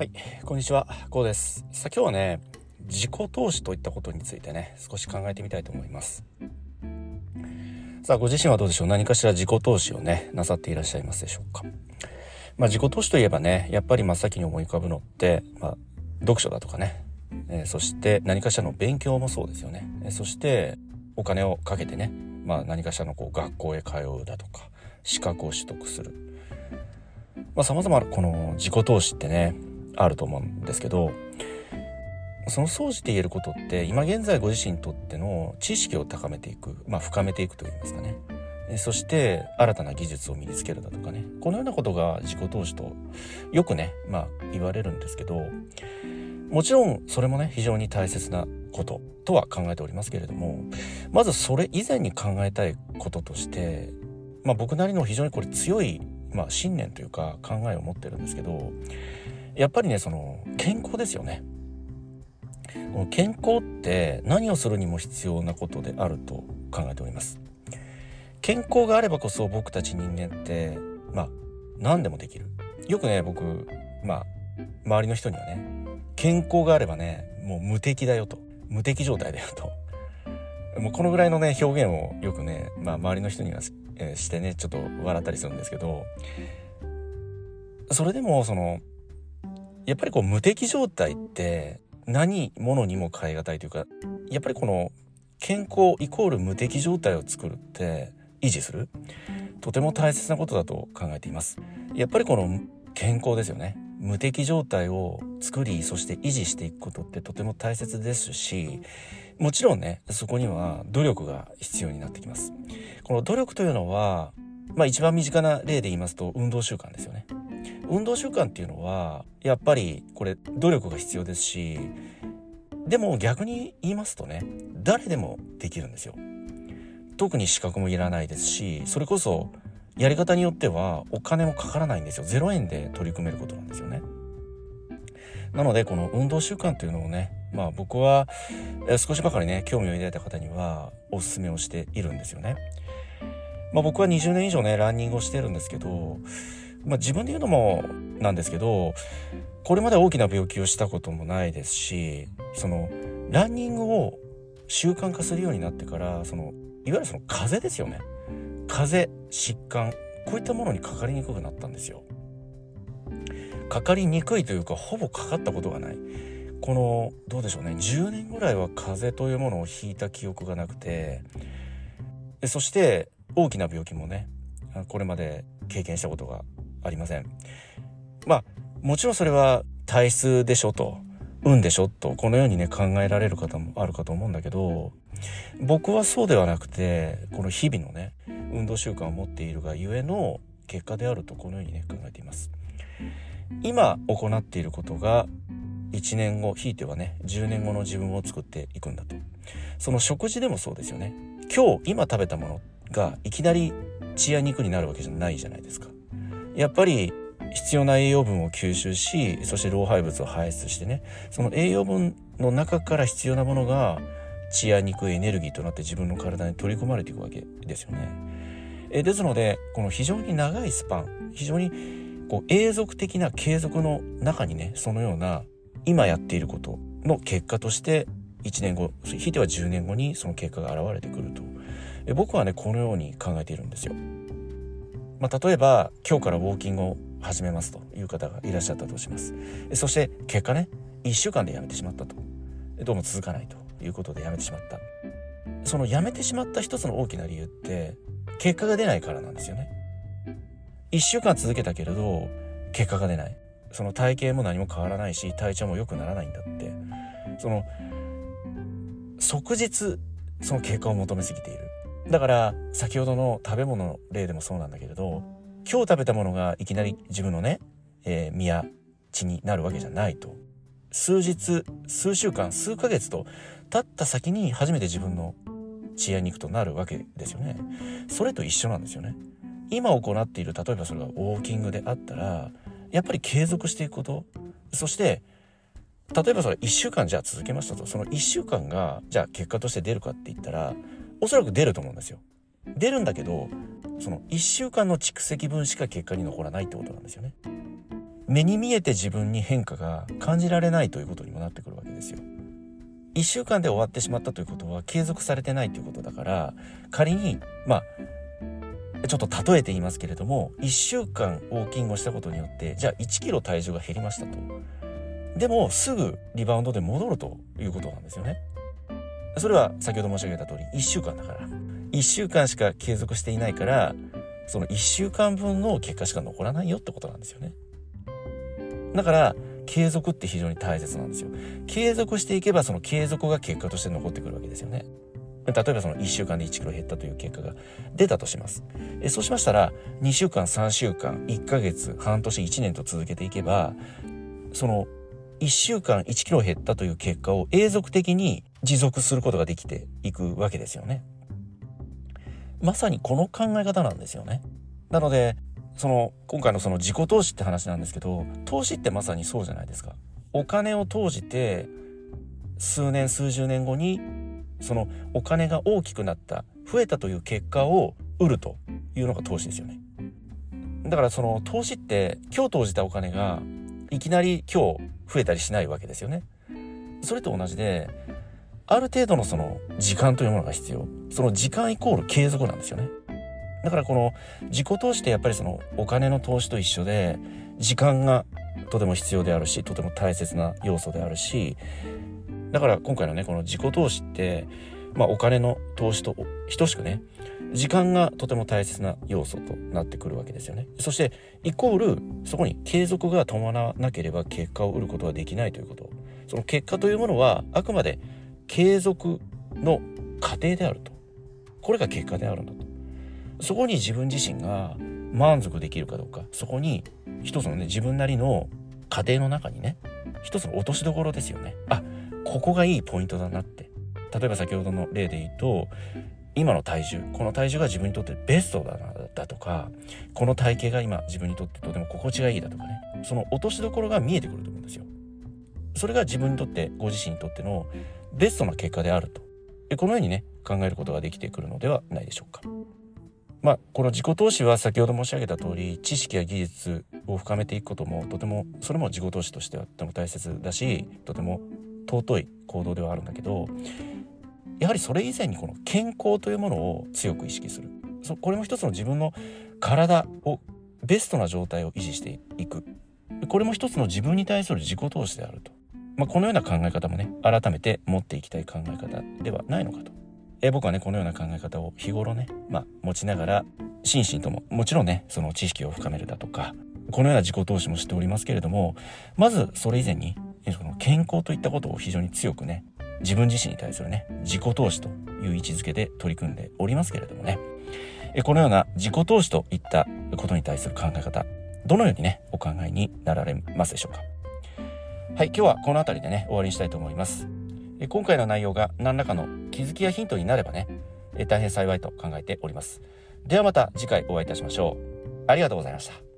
はい、こんにちは、こうです。さあ今日はね、自己投資といったことについてね、少し考えてみたいと思います。さあご自身はどうでしょう？何かしら自己投資をね、なさっていらっしゃいますでしょうか？まあ自己投資といえばね、やっぱり真っ先に思い浮かぶのって、まあ読書だとかね、えー、そして何かしらの勉強もそうですよね。え、そしてお金をかけてね、まあ何かしらのこう学校へ通うだとか、資格を取得する。まあ様々なこの自己投資ってね、あると思うんですけどその総じて言えることって今現在ご自身にとっての知識を高めていく、まあ、深めていくといいますかね。そして新たな技術を身につけるだとかね。このようなことが自己投資とよくねまあ言われるんですけどもちろんそれもね非常に大切なこととは考えておりますけれどもまずそれ以前に考えたいこととしてまあ僕なりの非常にこれ強い、まあ、信念というか考えを持ってるんですけどやっぱりねその健康ですよね。健康って何をするにも必要なことであると考えております。健康があればこそ僕たち人間ってまあ何でもできる。よくね僕まあ周りの人にはね健康があればねもう無敵だよと。無敵状態だよと。もうこのぐらいのね表現をよくね、まあ、周りの人には,、え、してねちょっと笑ったりするんですけどそれでもそのやっぱりこう無敵状態って何者にも変え難いというかやっぱりこの健康イコール無敵状態を作るって維持する。とても大切なことだと考えています。やっぱりこの健康ですよね。無敵状態を作りそして維持していくことってとても大切ですしもちろんねそこには努力が必要になってきます。この努力というのはまあ一番身近な例で言いますと運動習慣ですよね。運動習慣っていうのはやっぱりこれ努力が必要ですしでも逆に言いますとね誰でもできるんですよ。特に資格もいらないですしそれこそやり方によってはお金もかからないんですよ0円で取り組めることなんですよね。なのでこの運動習慣というのをねまあ僕は少しばかりね興味を抱いた方にはお勧めをしているんですよね。まあ、僕は20年以上ねランニングをしてるんですけどまあ、自分で言うのもなんですけどこれまで大きな病気をしたこともないですしそのランニングを習慣化するようになってからそのいわゆるその風邪ですよね。風邪疾患こういったものにかかりにくくなったんですよ。かかりにくいというかほぼかかったことがない。このどうでしょうね。10年ぐらいは風邪というものをひいた記憶がなくてでそして大きな病気もねこれまで経験したことがありません。まあもちろんそれは体質でしょと運でしょとこのようにね考えられる方もあるかと思うんだけど僕はそうではなくてこの日々のね運動習慣を持っているがゆえの結果であるとこのようにね考えています。今行っていることが1年後ひいてはね10年後の自分を作っていくんだとその食事でもそうですよね今日今食べたものがいきなり血や肉になるわけじゃないじゃないですかやっぱり必要な栄養分を吸収しそして老廃物を排出してねその栄養分の中から必要なものが血や肉エネルギーとなって自分の体に取り込まれていくわけですよね。えですのでこの非常に長いスパン非常にこう永続的な継続の中にねそのような今やっていることの結果として1年後ひいては10年後にその結果が現れてくるとえ僕はねこのように考えているんですよ。まあ、例えば今日からウォーキングを始めますという方がいらっしゃったとします。そして結果ね1週間でやめてしまったと。どうも続かないということでやめてしまった。そのやめてしまった一つの大きな理由って結果が出ないからなんですよね。1週間続けたけれど結果が出ない。その体型も何も変わらないし体調も良くならないんだって。その即日その結果を求めすぎている。だから先ほどの食べ物の例でもそうなんだけれど今日食べたものがいきなり自分のね、えー、身や血になるわけじゃないと。数日数週間数ヶ月と経った先に初めて自分の血や肉となるわけですよね。それと一緒なんですよね。今行っている例えばそれがウォーキングであったらやっぱり継続していくこと。そして例えばそれ1週間じゃあ続けましたと。その1週間がじゃあ結果として出るかって言ったらおそらく出ると思うんですよ。出るんだけどその1週間の蓄積分しか結果に残らないってことなんですよね。目に見えて自分に変化が感じられないということにもなってくるわけですよ。1週間で終わってしまったということは継続されてないということだから仮にまあちょっと例えて言いますけれども1週間ウォーキングをしたことによってじゃあ1キロ体重が減りましたとでもすぐリバウンドで戻るということなんですよねそれは先ほど申し上げた通り1週間だから。1週間しか継続していないからその1週間分の結果しか残らないよってことなんですよね。だから継続って非常に大切なんですよ。継続していけばその継続が結果として残ってくるわけですよね。例えばその1週間で1キロ減ったという結果が出たとします。えそうしましたら2週間3週間1ヶ月半年1年と続けていけばその1週間1キロ減ったという結果を永続的に持続することができていくわけですよねまさにこの考え方なんですよねなのでその今回のその自己投資って話なんですけど投資ってまさにそうじゃないですか。お金を投じて数年数十年後にそのお金が大きくなった増えたという結果を売るというのが投資ですよね。だからその投資って今日投じたお金がいきなり今日増えたりしないわけですよね。それと同じである程度のその時間というものが必要その時間イコール継続なんですよね。だからこの自己投資ってやっぱりそのお金の投資と一緒で時間がとても必要であるしとても大切な要素であるしだから今回のねこの自己投資ってまあお金の投資と等しくね時間がとても大切な要素となってくるわけですよね。そしてイコールそこに継続が伴わなければ結果を得ることはできないということ。その結果というものはあくまで継続の過程であると。これが結果であるんだと。そこに自分自身が満足できるかどうかそこに一つのね自分なりの過程の中にね一つの落としどころですよねあここがいいポイントだなって例えば先ほどの例で言うと今の体重この体重が自分にとってベストだなだとかこの体型が今自分にとってとても心地がいいだとかね。その落としどころが見えてくると思うんですよ。それが自分にとってご自身にとってのベストな結果であると。このようにね考えることができてくるのではないでしょうか。まあ、この自己投資は先ほど申し上げた通り知識や技術を深めていくこともとてもそれも自己投資としてはとても大切だしとても尊い行動ではあるんだけどやはりそれ以前にこの健康というものを強く意識する。そこれも一つの自分の体をベストな状態を維持していく。これも一つの自分に対する自己投資であると、まあ、このような考え方もね改めて持っていきたい考え方ではないのかと。え僕はねこのような考え方を日頃ね、まあ、持ちながら心身とももちろんねその知識を深めるだとかこのような自己投資もしておりますけれどもまずそれ以前にその健康といったことを非常に強くね自分自身に対するね自己投資という位置づけで取り組んでおりますけれどもね。このような自己投資といったことに対する考え方どのようにねお考えになられますでしょうか？はい今日はこの辺りでね終わりにしたいと思います。今回の内容が何らかの気づきやヒントになればね大変幸いと考えております。ではまた次回お会いいたしましょう。ありがとうございました。